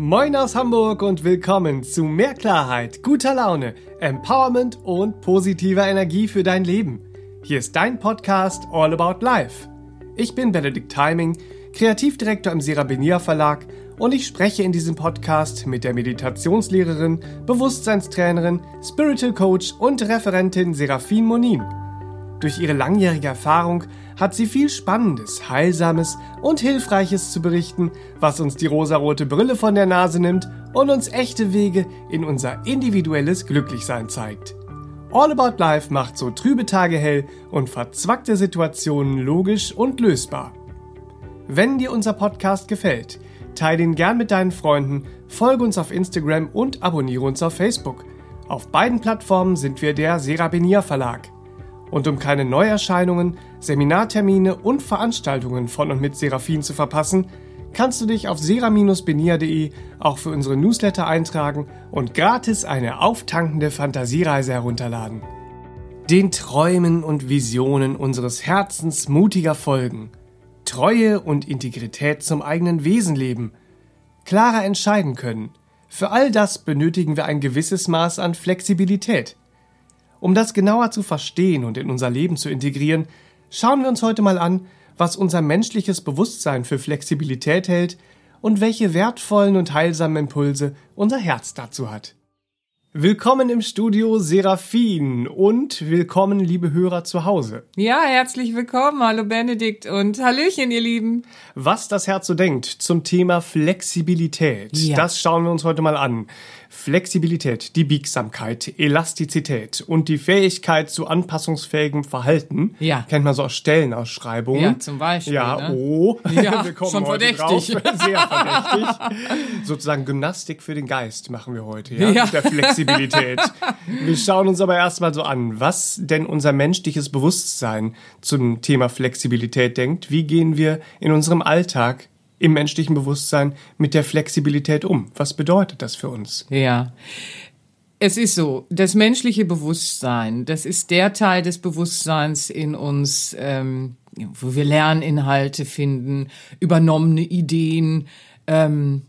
Moin aus Hamburg und willkommen zu mehr Klarheit, guter Laune, Empowerment und positiver Energie für dein Leben. Hier ist dein Podcast All About Life. Ich bin Benedikt Timing, Kreativdirektor im Serabenia Verlag und ich spreche in diesem Podcast mit der Meditationslehrerin, Bewusstseinstrainerin, Spiritual Coach und Referentin Serafin Monin. Durch ihre langjährige Erfahrung hat sie viel Spannendes, Heilsames und Hilfreiches zu berichten, was uns die rosarote Brille von der Nase nimmt und uns echte Wege in unser individuelles Glücklichsein zeigt. All About Life macht so trübe Tage hell und verzwackte Situationen logisch und lösbar. Wenn dir unser Podcast gefällt, teile ihn gern mit deinen Freunden, folge uns auf Instagram und abonniere uns auf Facebook. Auf beiden Plattformen sind wir der Serabinier Verlag. Und um keine Neuerscheinungen, Seminartermine und Veranstaltungen von und mit Seraphin zu verpassen, kannst du dich auf sera-benia.de auch für unsere Newsletter eintragen und gratis eine auftankende Fantasiereise herunterladen. Den Träumen und Visionen unseres Herzens mutiger folgen, Treue und Integrität zum eigenen Wesen leben, klarer entscheiden können. Für all das benötigen wir ein gewisses Maß an Flexibilität – um das genauer zu verstehen und in unser Leben zu integrieren, schauen wir uns heute mal an, was unser menschliches Bewusstsein für Flexibilität hält und welche wertvollen und heilsamen Impulse unser Herz dazu hat. Willkommen im Studio Seraphin und willkommen, liebe Hörer zu Hause. Ja, herzlich willkommen. Hallo Benedikt und Hallöchen, ihr Lieben. Was das Herz so denkt zum Thema Flexibilität, ja. das schauen wir uns heute mal an. Flexibilität, die Biegsamkeit, Elastizität und die Fähigkeit zu anpassungsfähigem Verhalten. Ja. Kennt man so aus Stellenausschreibungen. Ja, zum Beispiel. Ja, ne? oh. Ja, wir kommen schon heute verdächtig. Drauf. Sehr verdächtig. Sozusagen Gymnastik für den Geist machen wir heute, ja? ja. Mit der Flexibilität. wir schauen uns aber erstmal so an, was denn unser menschliches Bewusstsein zum Thema Flexibilität denkt. Wie gehen wir in unserem Alltag im menschlichen Bewusstsein mit der Flexibilität um? Was bedeutet das für uns? Ja. Es ist so, das menschliche Bewusstsein, das ist der Teil des Bewusstseins in uns, ähm, wo wir Lerninhalte finden, übernommene Ideen, ähm,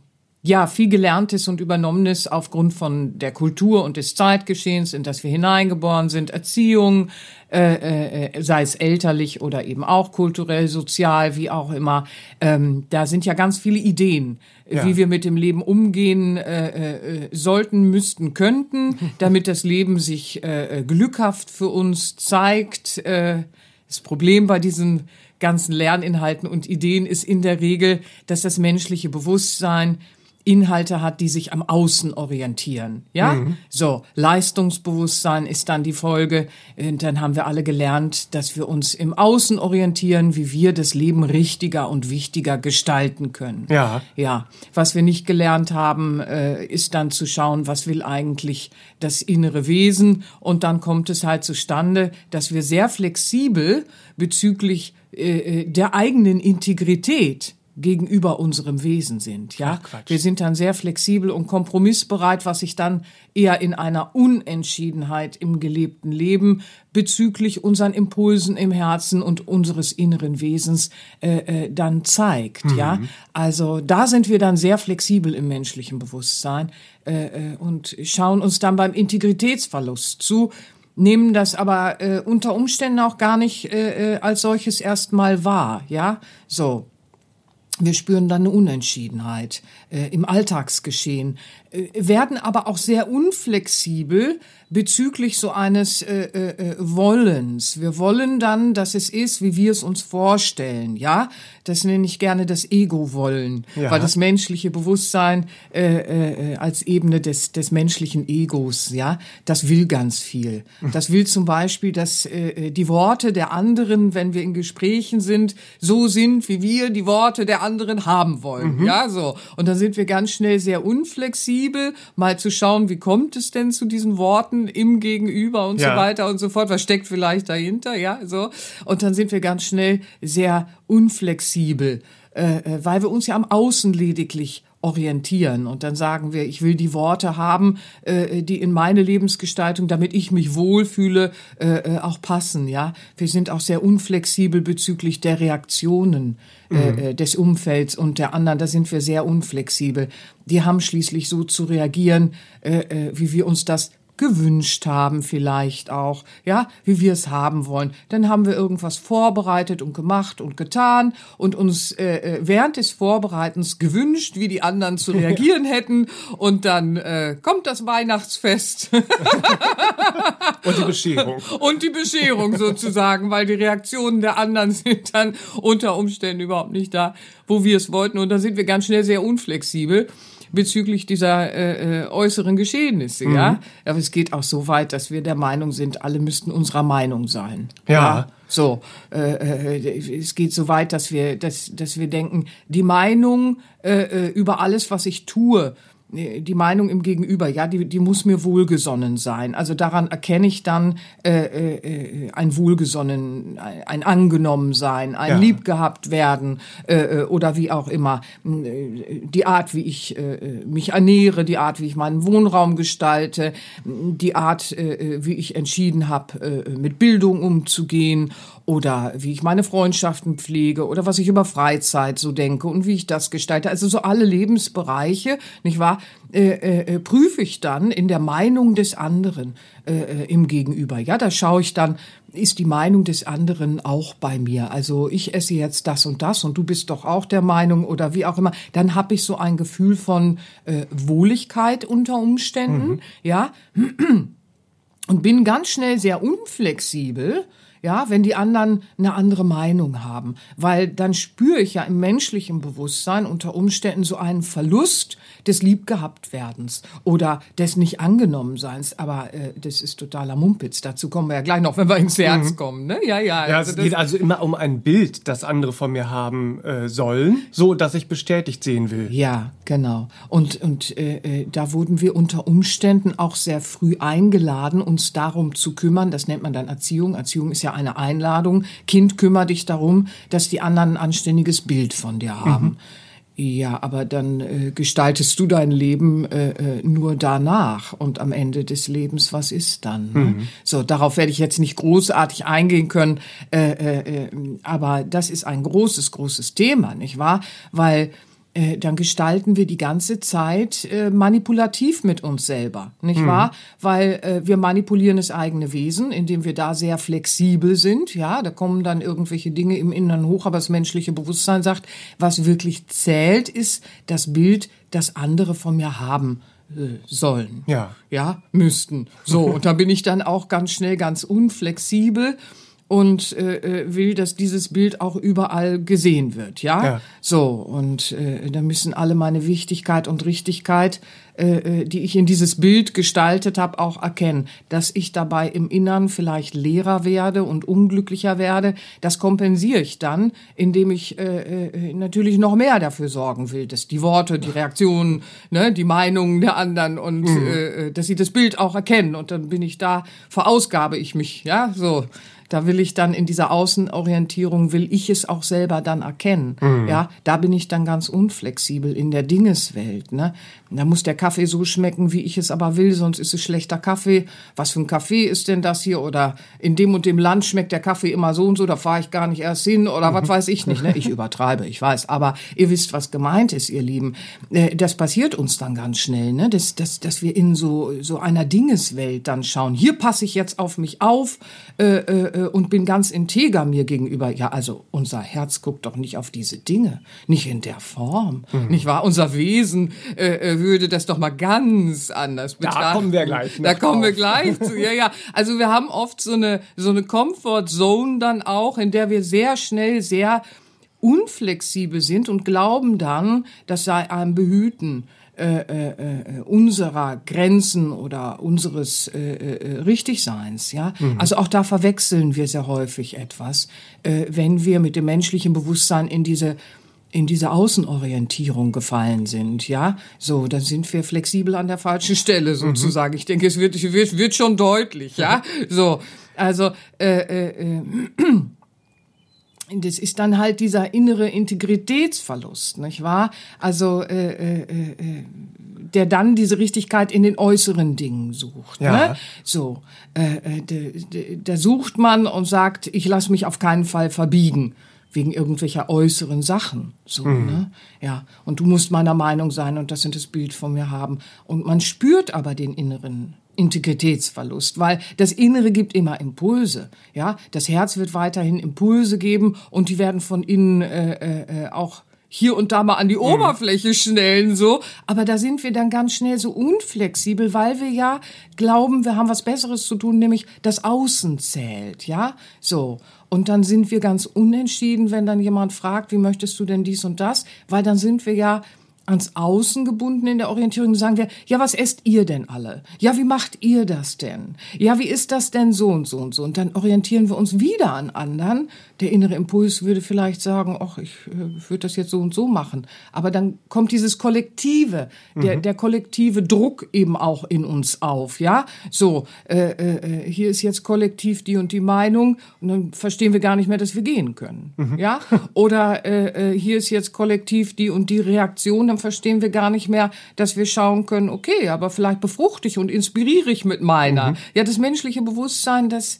ja, viel Gelerntes und Übernommenes aufgrund von der Kultur und des Zeitgeschehens, in das wir hineingeboren sind, Erziehung, äh, äh, sei es elterlich oder eben auch kulturell, sozial, wie auch immer. Ähm, da sind ja ganz viele Ideen, ja. wie wir mit dem Leben umgehen äh, äh, sollten, müssten, könnten, damit das Leben sich äh, glückhaft für uns zeigt. Äh, das Problem bei diesen ganzen Lerninhalten und Ideen ist in der Regel, dass das menschliche Bewusstsein Inhalte hat, die sich am Außen orientieren. Ja, mhm. so Leistungsbewusstsein ist dann die Folge. Und dann haben wir alle gelernt, dass wir uns im Außen orientieren, wie wir das Leben richtiger und wichtiger gestalten können. Ja, ja. Was wir nicht gelernt haben, äh, ist dann zu schauen, was will eigentlich das innere Wesen. Und dann kommt es halt zustande, dass wir sehr flexibel bezüglich äh, äh der eigenen Integrität gegenüber unserem Wesen sind. Ja, Ach, wir sind dann sehr flexibel und kompromissbereit, was sich dann eher in einer Unentschiedenheit im gelebten Leben bezüglich unseren Impulsen im Herzen und unseres inneren Wesens äh, äh, dann zeigt. Mhm. Ja, also da sind wir dann sehr flexibel im menschlichen Bewusstsein äh, äh und schauen uns dann beim Integritätsverlust zu nehmen das aber äh, unter Umständen auch gar nicht äh, äh als solches erstmal wahr, ja, so wir spüren dann eine Unentschiedenheit äh, im Alltagsgeschehen, äh, werden aber auch sehr unflexibel bezüglich so eines äh, äh, äh, Wollens. Wir wollen dann, dass es ist, wie wir es uns vorstellen. Ja, das nenne ich gerne das Ego-Wollen, ja. weil das menschliche Bewusstsein äh, als Ebene des des menschlichen Egos, ja, das will ganz viel. Das will zum Beispiel, dass die Worte der anderen, wenn wir in Gesprächen sind, so sind, wie wir die Worte der anderen haben wollen. Mhm. Ja, so. Und dann sind wir ganz schnell sehr unflexibel, mal zu schauen, wie kommt es denn zu diesen Worten Worten im Gegenüber und ja. so weiter und so fort. Was steckt vielleicht dahinter? Ja, so. Und dann sind wir ganz schnell sehr unflexibel, äh, äh weil wir uns ja am Außen lediglich orientieren. Und dann sagen wir, ich will die Worte haben, äh, die in meine Lebensgestaltung, damit ich mich wohlfühle, äh, äh, auch passen. Ja, wir sind auch sehr unflexibel bezüglich der Reaktionen äh, mhm. des Umfelds und der anderen. Da sind wir sehr unflexibel. Die haben schließlich so zu reagieren, äh, äh, wie wir uns das gewünscht haben vielleicht auch, ja, wie wir es haben wollen. Dann haben wir irgendwas vorbereitet und gemacht und getan und uns äh, äh während des Vorbereitens gewünscht, wie die anderen zu reagieren hätten und dann äh, kommt das Weihnachtsfest. und die Bescherung. Und die Bescherung sozusagen, weil die Reaktionen der anderen sind dann unter Umständen überhaupt nicht da, wo wir es wollten und da sind wir ganz schnell sehr unflexibel bezüglich dieser äh, äh, äußeren Geschehnisse, mhm. ja. Aber es geht auch so weit, dass wir der Meinung sind, alle müssten unserer Meinung sein. Ja. ja? So, äh, äh, es geht so weit, dass wir, dass, dass wir denken, die Meinung äh, äh über alles, was ich tue, die Meinung im Gegenüber, ja, die, die muss mir wohlgesonnen sein. Also daran erkenne ich dann äh, äh, ein Wohlgesonnen, ein, ein angenommen sein, ein ja. lieb gehabt werden äh, äh oder wie auch immer. Die Art, wie ich äh, mich ernähre, die Art, wie ich meinen Wohnraum gestalte, die Art, äh, wie ich entschieden habe, äh, mit Bildung umzugehen oder wie ich meine Freundschaften pflege oder was ich über Freizeit so denke und wie ich das gestalte. Also so alle Lebensbereiche, nicht wahr, äh, äh, äh, prüfe ich dann in der Meinung des anderen äh, äh, im Gegenüber. Ja, da schaue ich dann, ist die Meinung des anderen auch bei mir? Also ich esse jetzt das und das und du bist doch auch der Meinung oder wie auch immer. Dann habe ich so ein Gefühl von äh, Wohligkeit unter Umständen, mhm. ja, und bin ganz schnell sehr unflexibel ja, wenn die anderen eine andere Meinung haben, weil dann spüre ich ja im menschlichen Bewusstsein unter Umständen so einen Verlust des Liebgehabtwerdens oder des nicht angenommen Seins, aber äh, das ist totaler Mumpitz. Dazu kommen wir ja gleich noch, wenn wir ins Herz mhm. kommen, ne? Ja, ja. Ja, also es geht also immer um ein Bild, das andere von mir haben äh, sollen, so dass ich bestätigt sehen will. Ja, genau. Und und äh, äh, da wurden wir unter Umständen auch sehr früh eingeladen, uns darum zu kümmern. Das nennt man dann Erziehung. Erziehung ist ja ja eine Einladung. Kind, kümmere dich darum, dass die anderen ein anständiges Bild von dir haben. Mhm. Ja, aber dann äh, gestaltest du dein Leben äh, äh, nur danach und am Ende des Lebens, was ist dann? Ne? Mhm. So, darauf werde ich jetzt nicht großartig eingehen können, äh, äh, äh aber das ist ein großes, großes Thema, nicht wahr? Weil äh, dann gestalten wir die ganze Zeit äh, manipulativ mit uns selber, nicht mhm. wahr? Weil äh, wir manipulieren das eigene Wesen, indem wir da sehr flexibel sind. Ja, da kommen dann irgendwelche Dinge im Inneren hoch, aber das menschliche Bewusstsein sagt, was wirklich zählt, ist das Bild, das andere von mir haben äh, sollen. Ja. Ja, müssten. So, und da bin ich dann auch ganz schnell ganz unflexibel und äh, äh, will, dass dieses Bild auch überall gesehen wird, ja. ja. So und äh, da müssen alle meine Wichtigkeit und Richtigkeit, äh, äh die ich in dieses Bild gestaltet habe, auch erkennen, dass ich dabei im Innern vielleicht leerer werde und unglücklicher werde. Das kompensiere ich dann, indem ich äh, äh, natürlich noch mehr dafür sorgen will, dass die Worte, die Reaktionen, ne, die Meinungen der anderen und mhm. äh, äh dass sie das Bild auch erkennen und dann bin ich da, verausgabe ich mich, ja, so. Da will ich dann in dieser Außenorientierung, will ich es auch selber dann erkennen. Mhm. Ja, da bin ich dann ganz unflexibel in der Dingeswelt. Ne? Da muss der Kaffee so schmecken, wie ich es aber will, sonst ist es schlechter Kaffee. Was für ein Kaffee ist denn das hier? Oder in dem und dem Land schmeckt der Kaffee immer so und so, da fahre ich gar nicht erst hin oder mhm. was weiß ich nicht. Ne? Ich übertreibe, ich weiß. Aber ihr wisst, was gemeint ist, ihr Lieben. Äh, das passiert uns dann ganz schnell, ne? dass, dass, dass wir in so, so einer Dingeswelt dann schauen. Hier passe ich jetzt auf mich auf. Äh, äh, äh, und bin ganz integer mir gegenüber. Ja, also unser Herz guckt doch nicht auf diese Dinge, nicht in der Form, mhm. nicht wahr? Unser Wesen äh, äh würde das doch mal ganz anders betrachten. Da kommen wir gleich. Da kommen wir gleich zu. Ja, ja. Also wir haben oft so eine so eine Comfort Zone dann auch, in der wir sehr schnell sehr unflexibel sind und glauben dann, das sei einem Behüten äh, äh, äh, unserer Grenzen oder unseres äh, äh, Richtigseins. Ja, mhm. also auch da verwechseln wir sehr häufig etwas, äh, wenn wir mit dem menschlichen Bewusstsein in diese in diese Außenorientierung gefallen sind, ja, so, dann sind wir flexibel an der falschen Stelle sozusagen. Mhm. Ich denke, es wird, wird, wird schon deutlich, ja, so, also äh, äh, äh, das ist dann halt dieser innere Integritätsverlust, nicht wahr? Also äh, äh, äh, der dann diese Richtigkeit in den äußeren Dingen sucht. Ja. Ne? So, äh, da sucht man und sagt, ich lasse mich auf keinen Fall verbiegen wegen irgendwelcher äußeren Sachen. So, mhm. ne? Ja. Und du musst meiner Meinung sein und das sind das Bild von mir haben. Und man spürt aber den inneren Integritätsverlust, weil das Innere gibt immer Impulse. Ja, das Herz wird weiterhin Impulse geben und die werden von innen äh, äh, auch hier und da mal an die mhm. Oberfläche schnellen, so. Aber da sind wir dann ganz schnell so unflexibel, weil wir ja glauben, wir haben was Besseres zu tun, nämlich das Außen zählt, ja. So. Und dann sind wir ganz unentschieden, wenn dann jemand fragt, wie möchtest du denn dies und das? Weil dann sind wir ja ans Außen gebunden in der Orientierung, sagen wir, ja, was esst ihr denn alle? Ja, wie macht ihr das denn? Ja, wie ist das denn so und so und so? Und dann orientieren wir uns wieder an anderen. Der innere Impuls würde vielleicht sagen, ach, ich äh, würde das jetzt so und so machen. Aber dann kommt dieses Kollektive, der, mhm. der kollektive Druck eben auch in uns auf, ja? So, äh, äh, hier ist jetzt kollektiv die und die Meinung und dann verstehen wir gar nicht mehr, dass wir gehen können, mhm. ja? Oder äh, äh, hier ist jetzt kollektiv die und die Reaktion, dann verstehen wir gar nicht mehr, dass wir schauen können, okay, aber vielleicht befruchte ich und inspiriere ich mit meiner. Mhm. Ja, das menschliche Bewusstsein, das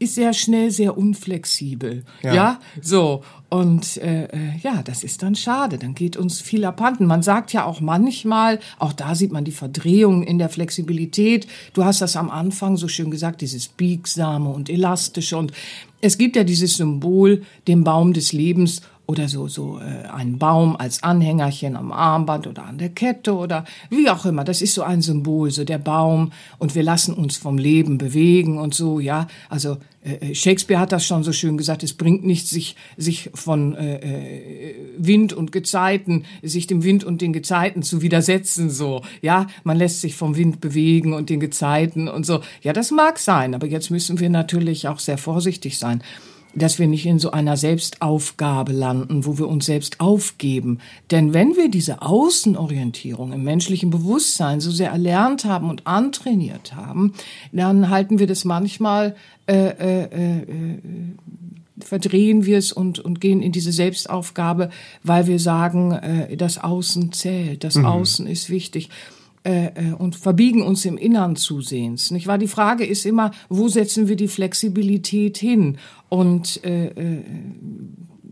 ist sehr schnell sehr unflexibel. Ja, ja? so. Und äh, äh, ja, das ist dann schade. Dann geht uns viel abhanden. Man sagt ja auch manchmal, auch da sieht man die Verdrehung in der Flexibilität. Du hast das am Anfang so schön gesagt, dieses biegsame und elastische. Und es gibt ja dieses Symbol, den Baum des Lebens oder so, so äh, ein Baum als Anhängerchen am Armband oder an der Kette oder wie auch immer. Das ist so ein Symbol, so der Baum und wir lassen uns vom Leben bewegen und so, ja. Also äh, äh Shakespeare hat das schon so schön gesagt, es bringt nichts, sich, sich von äh, äh, Wind und Gezeiten, sich dem Wind und den Gezeiten zu widersetzen, so, ja. Man lässt sich vom Wind bewegen und den Gezeiten und so. Ja, das mag sein, aber jetzt müssen wir natürlich auch sehr vorsichtig sein dass wir nicht in so einer Selbstaufgabe landen, wo wir uns selbst aufgeben. Denn wenn wir diese Außenorientierung im menschlichen Bewusstsein so sehr erlernt haben und antrainiert haben, dann halten wir das manchmal, äh, äh, äh, verdrehen wir es und, und gehen in diese Selbstaufgabe, weil wir sagen, äh, das Außen zählt, das mhm. Außen ist wichtig. Äh, äh, und verbiegen uns im Innern zusehends. Nicht wahr? Die Frage ist immer, wo setzen wir die Flexibilität hin? Und äh, äh,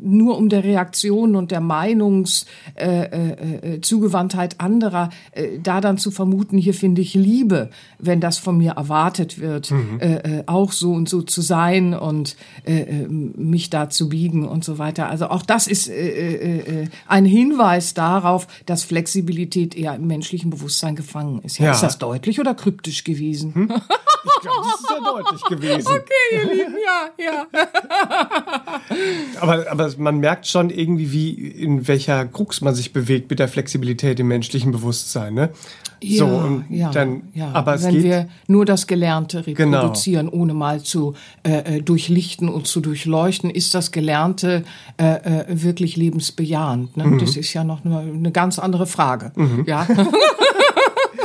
nur um der Reaktion und der Meinungszugewandtheit äh, äh, anderer äh, da dann zu vermuten, hier finde ich Liebe, wenn das von mir erwartet wird, mhm. äh, äh auch so und so zu sein und äh, äh, mich da zu biegen und so weiter. Also auch das ist äh, äh, ein Hinweis darauf, dass Flexibilität eher im menschlichen Bewusstsein gefangen ist. Ja, ja. Ist das deutlich oder kryptisch gewesen? Hm? Ich glaube, das ist sehr deutlich gewesen. Okay, ihr Lieben, ja, ja. aber, aber man merkt schon irgendwie, wie in welcher Krux man sich bewegt mit der Flexibilität im menschlichen Bewusstsein. Ne? Ja, so, ja, dann, ja. Aber wenn wir nur das Gelernte reproduzieren, genau. ohne mal zu äh, äh, durchlichten und zu durchleuchten, ist das Gelernte äh, äh, wirklich lebensbejahend. Ne? Mhm. Das ist ja noch eine, eine ganz andere Frage. Mhm. Ja.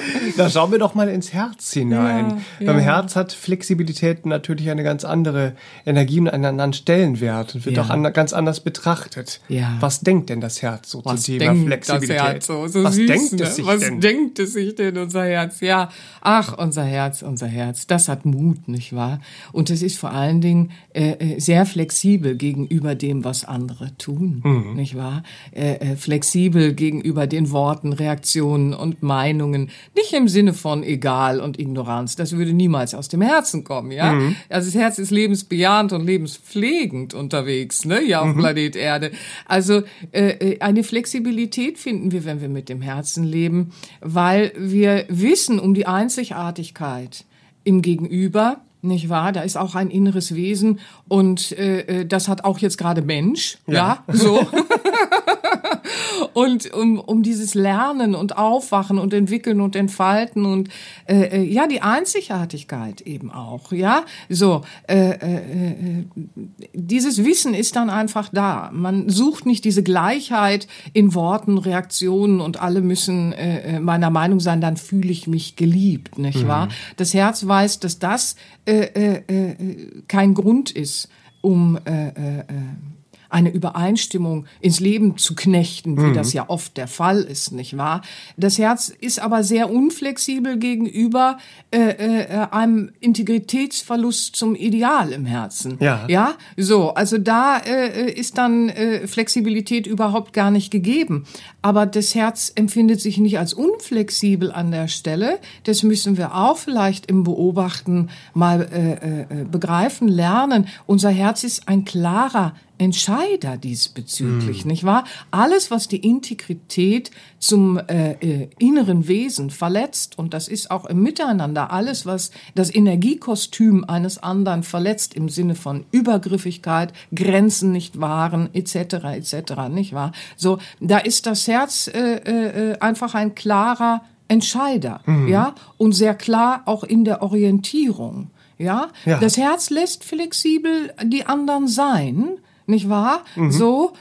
Da schauen wir doch mal ins Herz hinein. Ja, Beim ja. Herz hat Flexibilität natürlich eine ganz andere Energie und einen anderen Stellenwert und wird ja. auch an, ganz anders betrachtet. Ja. Was denkt denn das Herz so Was zum Thema Flexibilität? Das Herz so, so Was süß, denkt ne? es sich Was denn? denkt es sich denn, unser Herz? Ja, ach, unser Herz, unser Herz, das hat Mut, nicht wahr? Und es ist vor allen Dingen äh, äh, sehr flexibel gegenüber dem, was andere tun, mhm. nicht wahr? Äh, äh, flexibel gegenüber den Worten, Reaktionen und Meinungen. Nicht im Sinne von egal und Ignoranz. Das würde niemals aus dem Herzen kommen, ja? Mhm. Also das Herz ist lebensbejahend und lebenspflegend unterwegs, ne? Ja, auf mhm. Planet Erde. Also äh, äh, eine Flexibilität finden wir, wenn wir mit dem Herzen leben, weil wir wissen um die Einzigartigkeit im Gegenüber, nicht wahr? Da ist auch ein inneres Wesen und äh, äh das hat auch jetzt gerade Mensch, ja, ja so. und um, um dieses Lernen und Aufwachen und Entwickeln und Entfalten und äh, äh, ja die Einzigartigkeit eben auch, ja, so äh, äh, äh, dieses Wissen ist dann einfach da. Man sucht nicht diese Gleichheit in Worten, Reaktionen und alle müssen äh, äh meiner Meinung sein, dann fühle ich mich geliebt, nicht mhm. wahr? Das Herz weiß, dass das äh, äh, äh, kein Grund ist, um äh, äh, eine Übereinstimmung ins Leben zu knechten, wie das ja oft der Fall ist, nicht wahr? Das Herz ist aber sehr unflexibel gegenüber äh, äh, einem Integritätsverlust zum Ideal im Herzen. Ja. Ja, so, also da äh, ist dann äh, Flexibilität überhaupt gar nicht gegeben. Aber das Herz empfindet sich nicht als unflexibel an der Stelle. Das müssen wir auch vielleicht im Beobachten mal äh, äh, begreifen, lernen. Unser Herz ist ein klarer Entscheider diesbezüglich, nicht wahr? Alles, was die Integrität zum äh, äh, inneren Wesen verletzt, und das ist auch im Miteinander, alles, was das Energiekostüm eines anderen verletzt im Sinne von Übergriffigkeit, Grenzen nicht wahren, etc., etc., nicht wahr? So, da ist das Herz äh, äh, einfach ein klarer Entscheider, ja, und sehr klar auch in der Orientierung. Ja? Ja. das Herz lässt flexibel die anderen sein, nicht wahr? So,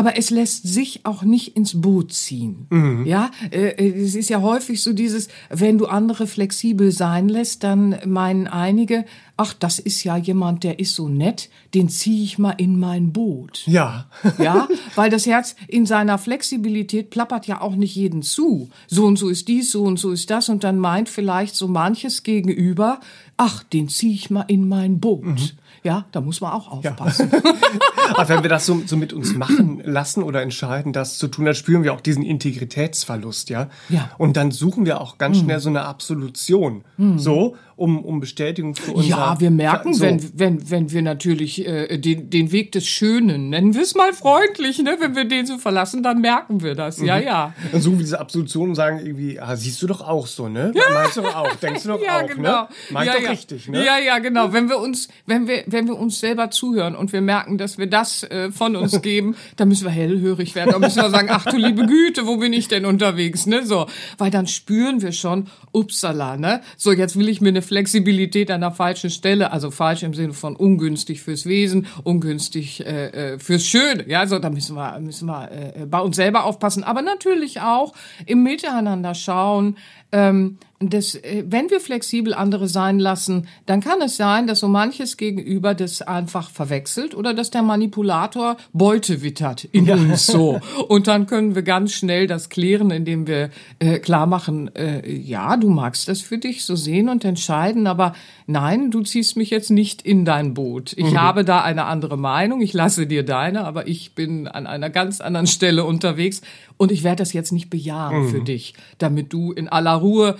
aber es lässt sich auch nicht ins Boot ziehen. Ja, äh, äh, es ist ja häufig so dieses, wenn du andere flexibel sein lässt, dann meinen einige, ach, das ist ja jemand, der ist so nett, den ziehe ich mal in mein Boot. Ja. Ja, weil das Herz in seiner Flexibilität plappert ja auch nicht jeden zu. So und so ist dies, so und so ist das und dann meint vielleicht so manches gegenüber, ach, den ziehe ich mal in mein Boot. Ja, da muss man auch aufpassen. Aber wenn wir das so, so mit uns machen lassen oder entscheiden, das zu tun, dann spüren wir auch diesen Integritätsverlust, ja. Ja. Mhm. Und dann suchen wir auch ganz schnell so eine Absolution, so, um, um Bestätigung für unser... Ja, wir merken, so. wenn, wenn, wenn wir natürlich äh, den, den Weg des Schönen, nennen wir es mal freundlich, ne? wenn wir den so verlassen, dann merken wir das. Ja, ja. Dann suchen wir diese Absolution und sagen irgendwie, ah, siehst du doch auch so, ne? Meinst du doch auch, denkst du doch Ja, auch, genau. ne? Meint ja, doch ja. richtig, ne? Ja, ja, genau. Wenn wir uns, wenn wir, wenn wir uns selber zuhören und wir merken, dass wir das äh, von uns geben, dann müssen wir hellhörig werden. Dann müssen wir sagen, ach du liebe Güte, wo bin ich denn unterwegs, ne? So, weil dann spüren wir schon, upsala, ne? So, jetzt will ich mir eine Flexibilität an der falschen Stelle, also falsch im Sinne von ungünstig fürs Wesen, ungünstig äh, äh, fürs Schöne. Ja, so, da müssen wir, müssen wir äh, bei uns selber aufpassen, aber natürlich auch im Miteinander schauen, ähm, das, äh, wenn wir flexibel andere sein lassen, dann kann es sein, dass so manches Gegenüber das einfach verwechselt oder dass der Manipulator Beute wittert in uns so. Und dann können wir ganz schnell das klären, indem wir äh, klar machen, äh, ja, du magst das für dich so sehen und entscheiden, aber nein, du ziehst mich jetzt nicht in dein Boot. Ich habe da eine andere Meinung, ich lasse dir deine, aber ich bin an einer ganz anderen Stelle unterwegs und ich werde das jetzt nicht bejahen für dich, damit du in aller Ruhe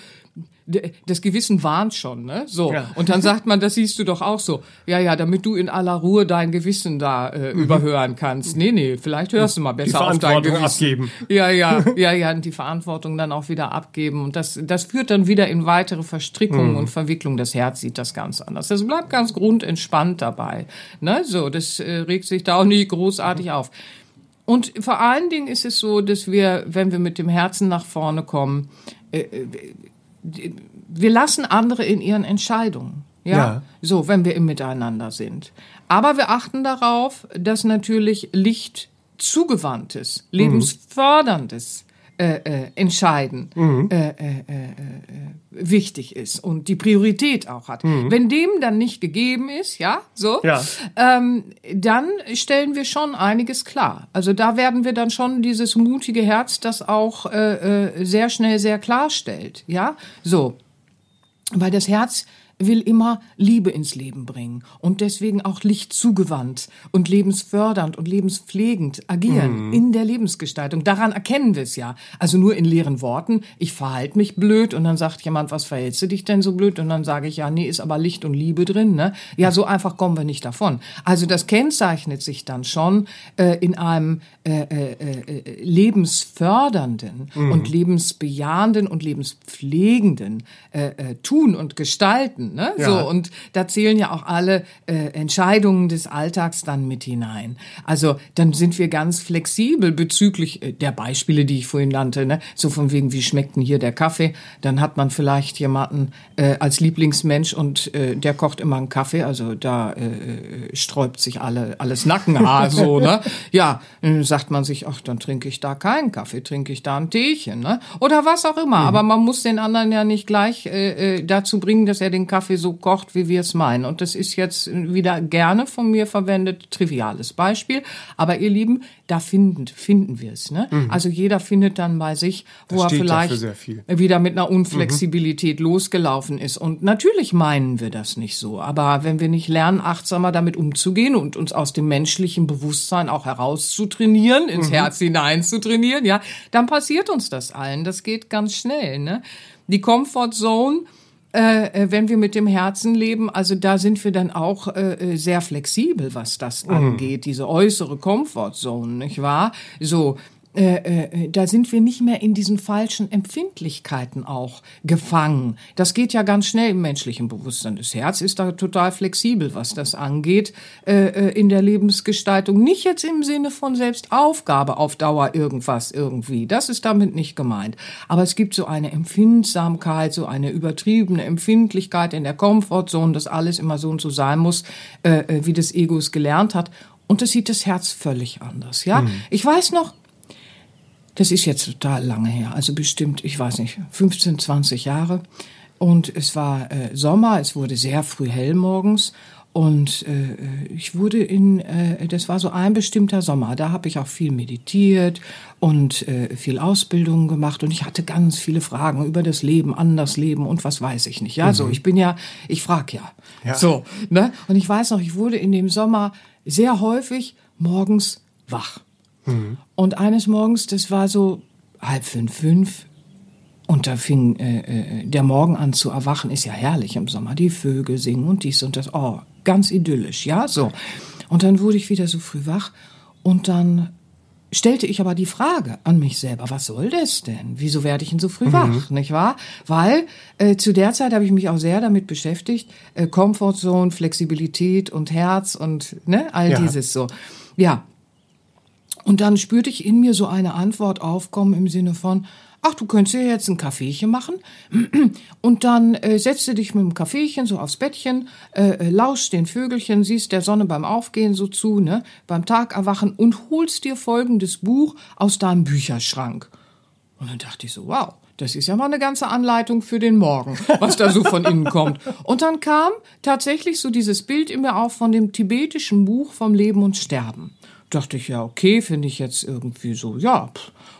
das Gewissen warnt schon, ne? So. Ja. Und dann sagt man, das siehst du doch auch so. Ja, ja, damit du in aller Ruhe dein Gewissen da äh, überhören kannst. Nee, nee, vielleicht hörst du mal besser auf dein Verantwortung Gewissen. abgeben. Ja, ja, ja, ja, und die Verantwortung dann auch wieder abgeben. Und das, das führt dann wieder in weitere Verstrickungen und Verwicklungen. Das Herz sieht das ganz anders. Das bleibt ganz grundentspannt dabei. Ne? So, das äh, regt sich da auch nicht großartig auf. Und vor allen Dingen ist es so, dass wir, wenn wir mit dem Herzen nach vorne kommen, wir lassen andere in ihren Entscheidungen. Ja? Ja. So, wenn wir im Miteinander sind. Aber wir achten darauf, dass natürlich Licht zugewandtes, lebensförderndes äh, äh, Entscheiden äh, äh, äh, äh, wichtig ist und die Priorität auch hat. Wenn dem dann nicht gegeben ist, ja, so, Ja. ähm, dann stellen wir schon einiges klar. Also da werden wir dann schon dieses mutige Herz, das auch sehr schnell sehr klarstellt, ja, so. Weil das Herz will immer Liebe ins Leben bringen und deswegen auch Licht zugewandt und lebensfördernd und lebenspflegend agieren in der Lebensgestaltung. Daran erkennen wir es ja. Also nur in leeren Worten, ich verhalte mich blöd und dann sagt jemand, was verhältst du dich denn so blöd? Und dann sage ich, ja, nee, ist aber Licht und Liebe drin. Ne? Ja, so einfach kommen wir nicht davon. Also das kennzeichnet sich dann schon äh, in einem äh, äh, äh, lebensfördernden und lebensbejahenden und lebenspflegenden äh, äh, Tun und Gestalten. Ne? Ja. So, und da zählen ja auch alle äh, Entscheidungen des Alltags dann mit hinein. Also dann sind wir ganz flexibel bezüglich äh, der Beispiele, die ich vorhin nannte. Ne? So von wegen, wie schmeckt denn hier der Kaffee? Dann hat man vielleicht jemanden äh, als Lieblingsmensch und äh, der kocht immer einen Kaffee. Also da äh, äh, sträubt sich alle, alles Nackenhaar so. Ne? Ja, dann sagt man sich, ach, dann trinke ich da keinen Kaffee, trinke ich da ein Teechen. Ne? Oder was auch immer. Aber man muss den anderen ja nicht gleich äh, äh, dazu bringen, dass er den Kaffee Kaffee so kocht, wie wir es meinen. Und das ist jetzt wieder gerne von mir verwendet, triviales Beispiel. Aber ihr Lieben, da finden, finden wir es. Ne? Mhm. Also jeder findet dann bei sich, wo das er vielleicht wieder mit einer Unflexibilität mhm. losgelaufen ist. Und natürlich meinen wir das nicht so. Aber wenn wir nicht lernen, achtsamer damit umzugehen und uns aus dem menschlichen Bewusstsein auch herauszutrainieren, ins mhm. Herz hinein zu trainieren, ja, dann passiert uns das allen. Das geht ganz schnell. Ne? Die Comfort Zone, äh, äh, wenn wir mit dem Herzen leben, also da sind wir dann auch äh, äh sehr flexibel, was das mhm. angeht, diese äußere Comfort Zone, nicht wahr? So, äh, äh, da sind wir nicht mehr in diesen falschen Empfindlichkeiten auch gefangen. Das geht ja ganz schnell im menschlichen Bewusstsein. Das Herz ist da total flexibel, was das angeht, äh, äh, in der Lebensgestaltung. Nicht jetzt im Sinne von Selbstaufgabe auf Dauer irgendwas irgendwie. Das ist damit nicht gemeint. Aber es gibt so eine Empfindsamkeit, so eine übertriebene Empfindlichkeit in der Komfortzone, dass alles immer so und so sein muss, äh, wie das Ego es gelernt hat. Und das sieht das Herz völlig anders, ja. Mhm. Ich weiß noch, das ist jetzt total lange her, also bestimmt, ich weiß nicht, 15, 20 Jahre. Und es war äh, Sommer, es wurde sehr früh hell morgens. Und äh, ich wurde in, äh, das war so ein bestimmter Sommer, da habe ich auch viel meditiert und äh, viel Ausbildung gemacht und ich hatte ganz viele Fragen über das Leben, anders Leben und was weiß ich nicht. Ja, mhm. so ich bin ja, ich frag ja. ja. So, ne? Und ich weiß noch, ich wurde in dem Sommer sehr häufig morgens wach. Mhm. Und eines Morgens, das war so halb fünf, fünf, und da fing äh, äh, der Morgen an zu erwachen, ist ja herrlich im Sommer. Die Vögel singen und dies und das. Oh, ganz idyllisch, ja, so. Und dann wurde ich wieder so früh wach und dann stellte ich aber die Frage an mich selber, was soll das denn? Wieso werde ich denn so früh mhm. wach, nicht wahr? Weil äh, zu der Zeit habe ich mich auch sehr damit beschäftigt, äh, Comfortzone, Flexibilität und Herz und ne, all ja. dieses so. Ja, und dann spürte ich in mir so eine Antwort aufkommen im Sinne von, ach, du könntest ja jetzt ein Kaffeechen machen. Und dann äh, setzt du dich mit dem Kaffeechen so aufs Bettchen, äh, äh, lauschst den Vögelchen, siehst der Sonne beim Aufgehen so zu, ne, beim Tag erwachen und holst dir folgendes Buch aus deinem Bücherschrank. Und dann dachte ich so, wow. Das ist ja mal eine ganze Anleitung für den Morgen, was da so von innen kommt. Und dann kam tatsächlich so dieses Bild in mir auf von dem tibetischen Buch vom Leben und Sterben dachte ich, ja, okay, finde ich jetzt irgendwie so, ja,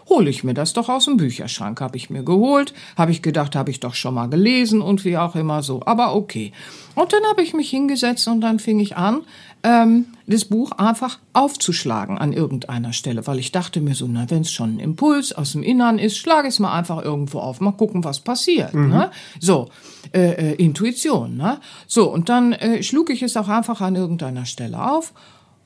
hole ich mir das doch aus dem Bücherschrank. Habe ich mir geholt, habe ich gedacht, habe ich doch schon mal gelesen und wie auch immer so, aber okay. Und dann habe ich mich hingesetzt und dann fing ich an, ähm, das Buch einfach aufzuschlagen an irgendeiner Stelle, weil ich dachte mir so, na, wenn es schon ein Impuls aus dem Innern ist, schlage es mal einfach irgendwo auf, mal gucken, was passiert. Mhm. Ne? So, äh, äh, Intuition. Ne? So, und dann äh, schlug ich es auch einfach an irgendeiner Stelle auf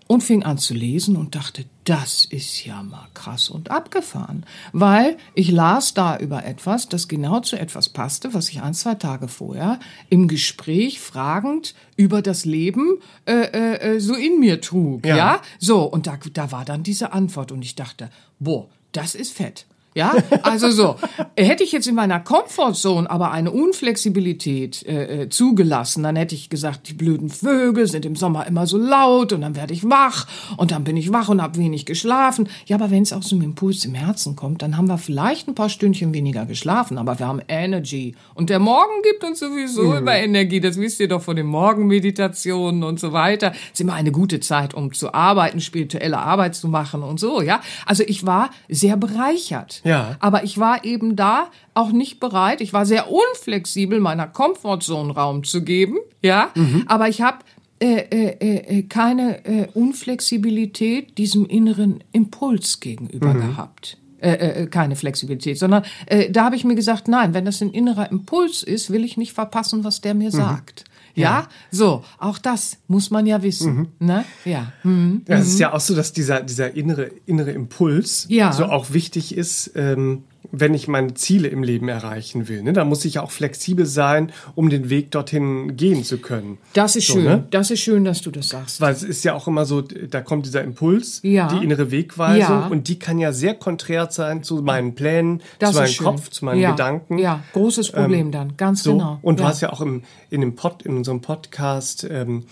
und fing an zu lesen und dachte, das ist ja mal krass und abgefahren, weil ich las da über etwas, das genau zu etwas passte, was ich ein, zwei Tage vorher im Gespräch fragend über das Leben äh, äh, äh so in mir trug, ja. ja? So, und da, da war dann diese Antwort und ich dachte, boah, das ist fett. Ja, also so. Hätte ich jetzt in meiner Comfortzone aber eine Unflexibilität äh, äh, zugelassen, dann hätte ich gesagt, die blöden Vögel sind im Sommer immer so laut und dann werde ich wach und dann bin ich wach und habe wenig geschlafen. Ja, aber wenn es aus einem Impuls im Herzen kommt, dann haben wir vielleicht ein paar Stündchen weniger geschlafen, aber wir haben Energy. Und der Morgen gibt uns sowieso mhm. immer Energie. Das wisst ihr doch von den Morgenmeditationen und so weiter. Es ist immer eine gute Zeit, um zu arbeiten, spirituelle Arbeit zu machen und so, ja. Also ich war sehr bereichert. Ja. Aber ich war eben da auch nicht bereit. Ich war sehr unflexibel, meiner Comfortzone Raum zu geben. Ja. Mhm. Aber ich habe äh, äh, äh, keine äh, Unflexibilität diesem inneren Impuls gegenüber mhm. gehabt. Äh, äh, keine Flexibilität, sondern äh, da habe ich mir gesagt, nein, wenn das ein innerer Impuls ist, will ich nicht verpassen, was der mir mhm. sagt. Ja? so, auch das muss man ja wissen. Mhm. Ne? Ja. Mhm. ja. Es ist mhm. ja auch so, dass dieser, dieser innere, innere Impuls ja. so auch wichtig ist, ähm, wenn ich meine Ziele im Leben erreichen will. Ne? Da muss ich ja auch flexibel sein, um den Weg dorthin gehen zu können. Das ist so, schön. Ne? Das ist schön, dass du das sagst. Weil es ist ja auch immer so, da kommt dieser Impuls, ja. die innere Wegweisung ja. und die kann ja sehr konträr sein zu meinen Plänen, das zu meinem schön. Kopf, zu meinen ja. Gedanken. Ja, großes Problem ähm, dann, ganz so. genau. Und du hast ja auch im, in, dem Pod, in unserem Podcast ähm,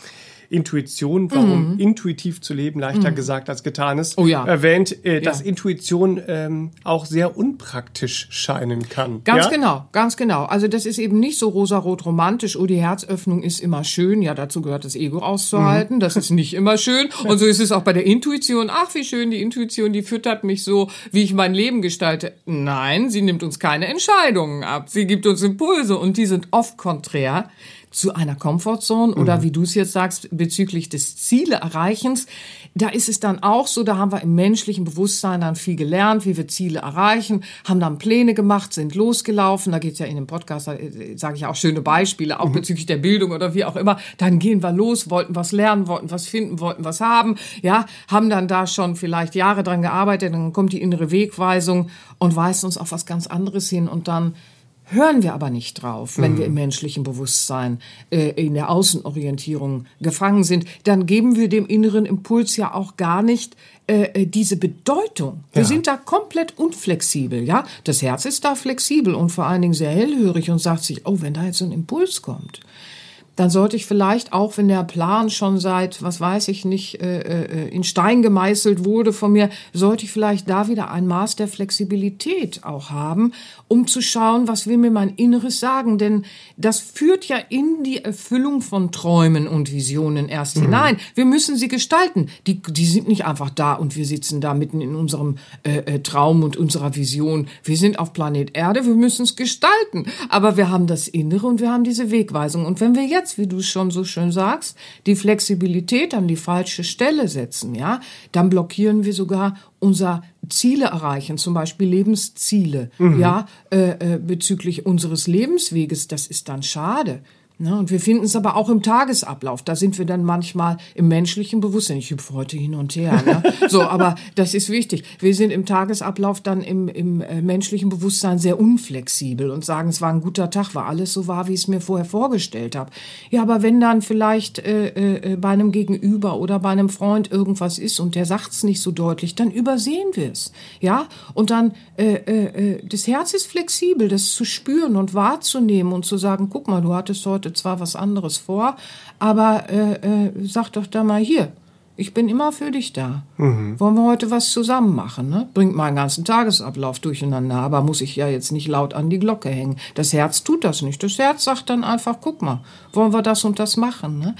Intuition, warum intuitiv zu leben leichter gesagt als getan ist, Mhm. Oh ja. erwähnt, äh, dass Ja. Intuition ähm, auch sehr unpraktisch scheinen kann. Ganz ja? genau, ganz genau. Also das ist eben nicht so rosarot romantisch, oh, die Herzöffnung ist immer schön. Ja, dazu gehört das Ego auszuhalten. Das ist nicht immer schön. Und so ist es auch bei der Intuition. Ach, wie schön, die Intuition, die füttert mich so, wie ich mein Leben gestalte. Nein, sie nimmt uns keine Entscheidungen ab. Sie gibt uns Impulse und die sind oft konträr zu einer Comfortzone oder wie du es jetzt sagst, bezüglich des Ziele-Erreichens. Da ist es dann auch so, da haben wir im menschlichen Bewusstsein dann viel gelernt, wie wir Ziele erreichen, haben dann Pläne gemacht, sind losgelaufen. Da geht's ja in dem Podcast, da äh, sage ich auch schöne Beispiele, auch bezüglich der Bildung oder wie auch immer. Dann gehen wir los, wollten was lernen, wollten was finden, wollten was haben, ja, haben dann da schon vielleicht Jahre dran gearbeitet, dann kommt die innere Wegweisung und weist uns auf was ganz anderes hin und dann hören wir aber nicht drauf, wenn wir im menschlichen Bewusstsein äh, in der Außenorientierung gefangen sind, dann geben wir dem inneren Impuls ja auch gar nicht äh, äh, diese Bedeutung. Wir Ja. sind da komplett unflexibel, ja. Das Herz ist da flexibel und vor allen Dingen sehr hellhörig und sagt sich, oh, wenn da jetzt so ein Impuls kommt, dann sollte ich vielleicht auch, wenn der Plan schon seit, was weiß ich nicht, äh, äh, in Stein gemeißelt wurde von mir, sollte ich vielleicht da wieder ein Maß der Flexibilität auch haben, um zu schauen, was will mir mein Inneres sagen. Denn das führt ja in die Erfüllung von Träumen und Visionen erst hinein. Wir müssen sie gestalten. Die, die sind nicht einfach da und wir sitzen da mitten in unserem äh, äh, Traum und unserer Vision. Wir sind auf Planet Erde, wir müssen es gestalten. Aber wir haben das Innere und wir haben diese Wegweisung. Und wenn wir jetzt, wie du es schon so schön sagst, die Flexibilität an die falsche Stelle setzen, ja, dann blockieren wir sogar unser Ziele erreichen, zum Beispiel Lebensziele, ja, äh, äh, bezüglich unseres Lebensweges. Das ist dann schade. Ne? Und wir finden es aber auch im Tagesablauf. Da sind wir dann manchmal im menschlichen Bewusstsein. Ich hüpfe heute hin und her. Ne? So, aber das ist wichtig. Wir sind im Tagesablauf dann im, im äh, menschlichen Bewusstsein sehr unflexibel und sagen, es war ein guter Tag, war alles so wahr, wie ich es mir vorher vorgestellt habe. Ja, aber wenn dann vielleicht äh, äh, bei einem Gegenüber oder bei einem Freund irgendwas ist und der sagt es nicht so deutlich, dann übersehen wir es. Ja, und dann äh, äh, äh, das Herz ist flexibel, das zu spüren und wahrzunehmen und zu sagen, guck mal, du hattest heute zwar was anderes vor, aber äh, äh, sag doch da mal hier. Ich bin immer für dich da. Wollen wir heute was zusammen machen? Ne? Bringt meinen ganzen Tagesablauf durcheinander, aber muss ich ja jetzt nicht laut an die Glocke hängen. Das Herz tut das nicht. Das Herz sagt dann einfach, guck mal, wollen wir das und das machen? Ne?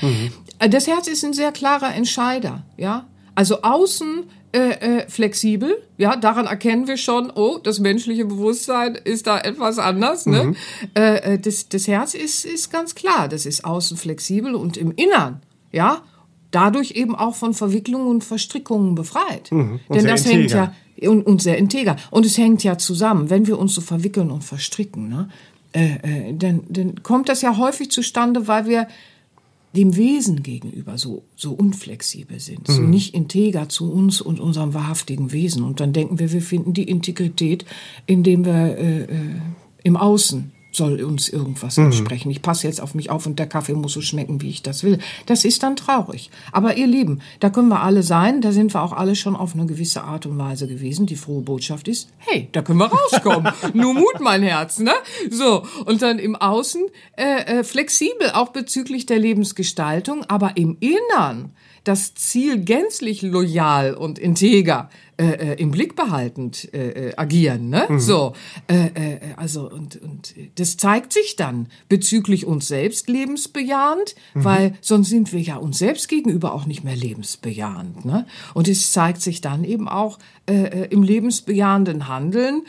Äh, Das Herz ist ein sehr klarer Entscheider. Ja, also außen äh, äh, flexibel, ja, daran erkennen wir schon, oh, das menschliche Bewusstsein ist da etwas anders. Ne? Äh, äh, das, das Herz ist, ist ganz klar, das ist außen flexibel und im Innern, ja, dadurch eben auch von Verwicklungen und Verstrickungen befreit. und Denn das hängt integer. ja und, und sehr integer. Und es hängt ja zusammen, wenn wir uns so verwickeln und verstricken, ne? Äh, äh, dann, dann kommt das ja häufig zustande, weil wir dem Wesen gegenüber so, so unflexibel sind, so nicht integer zu uns und unserem wahrhaftigen Wesen. Und dann denken wir, wir finden die Integrität, indem wir äh, äh, im Außen soll uns irgendwas entsprechen. Ich passe jetzt auf mich auf und der Kaffee muss so schmecken, wie ich das will. Das ist dann traurig. Aber ihr Lieben, da können wir alle sein, da sind wir auch alle schon auf eine gewisse Art und Weise gewesen. Die frohe Botschaft ist, hey, da können wir rauskommen. Nur Mut, mein Herz, ne? So, und dann im Außen äh, äh, flexibel, auch bezüglich der Lebensgestaltung, aber im Innern das Ziel gänzlich loyal und integer äh, äh, im Blick behaltend äh, äh, agieren. Ne? So, äh, äh, also und, und das zeigt sich dann bezüglich uns selbst lebensbejahend, weil sonst sind wir ja uns selbst gegenüber auch nicht mehr lebensbejahend. Ne? Und es zeigt sich dann eben auch äh, äh, im lebensbejahenden Handeln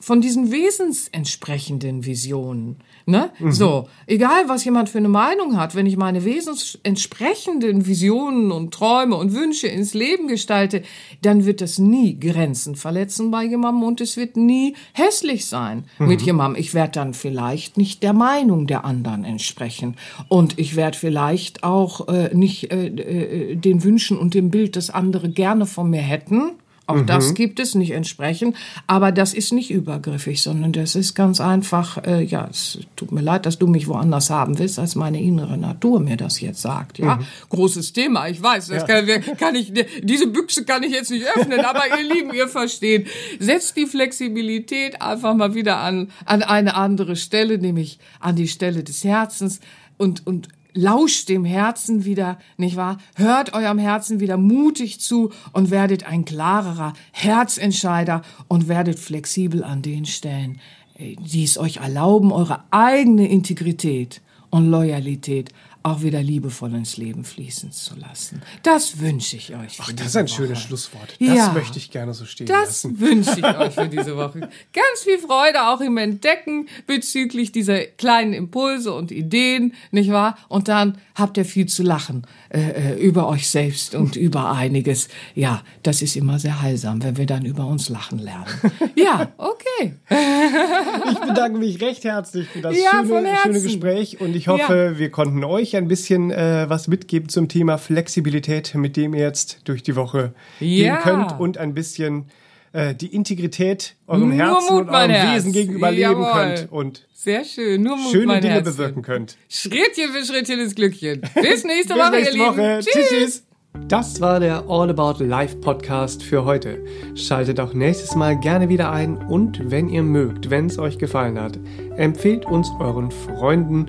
von diesen wesensentsprechenden Visionen. Ne? So, egal was jemand für eine Meinung hat, wenn ich meine wesensentsprechenden Visionen und Träume und Wünsche ins Leben gestalte, dann wird das nie Grenzen verletzen bei jemandem und es wird nie hässlich sein mit jemandem. Ich werde dann vielleicht nicht der Meinung der anderen entsprechen und ich werde vielleicht auch äh, nicht äh, äh, den Wünschen und dem Bild, das andere gerne von mir hätten. Auch das gibt es nicht entsprechend, aber das ist nicht übergriffig, sondern das ist ganz einfach, äh, ja, es tut mir leid, dass du mich woanders haben willst, als meine innere Natur mir das jetzt sagt, ja. Großes Thema, ich weiß, das kann, kann ich, diese Büchse kann ich jetzt nicht öffnen, aber ihr Lieben, ihr versteht. Setzt die Flexibilität einfach mal wieder an, an eine andere Stelle, nämlich an die Stelle des Herzens und, und lauscht dem Herzen wieder, nicht wahr? Hört eurem Herzen wieder mutig zu und werdet ein klarerer Herzentscheider und werdet flexibel an den Stellen, äh, die es euch erlauben, eure eigene Integrität und Loyalität auch wieder liebevoll ins Leben fließen zu lassen. Das wünsche ich euch. Ach, das ist ein Woche. schönes Schlusswort. Das ja, möchte ich gerne so stehen das lassen. Das wünsche ich euch für diese Woche. Ganz viel Freude auch im Entdecken bezüglich dieser kleinen Impulse und Ideen, nicht wahr? Und dann habt ihr viel zu lachen äh, äh über euch selbst und über einiges. Ja, das ist immer sehr heilsam, wenn wir dann über uns lachen lernen. Ja, okay. ich bedanke mich recht herzlich für das ja, schöne, schöne Gespräch und ich hoffe, ja. wir konnten euch euch ein bisschen äh, was mitgeben zum Thema Flexibilität, mit dem ihr jetzt durch die Woche ja. gehen könnt und ein bisschen äh, die Integrität eurem Nur Herzen Mut, und eurem Herz. Wesen gegenüber leben könnt und sehr schön. Nur Mut, schöne Dinge Herzchen. bewirken könnt. Schrittchen für Schrittchen ins Glückchen. Bis nächste Woche, Bis nächste ihr Woche. Lieben. Tschüss. tschüss. Das war der All About Life Podcast für heute. Schaltet auch nächstes Mal gerne wieder ein und wenn ihr mögt, wenn es euch gefallen hat, empfehlt uns euren Freunden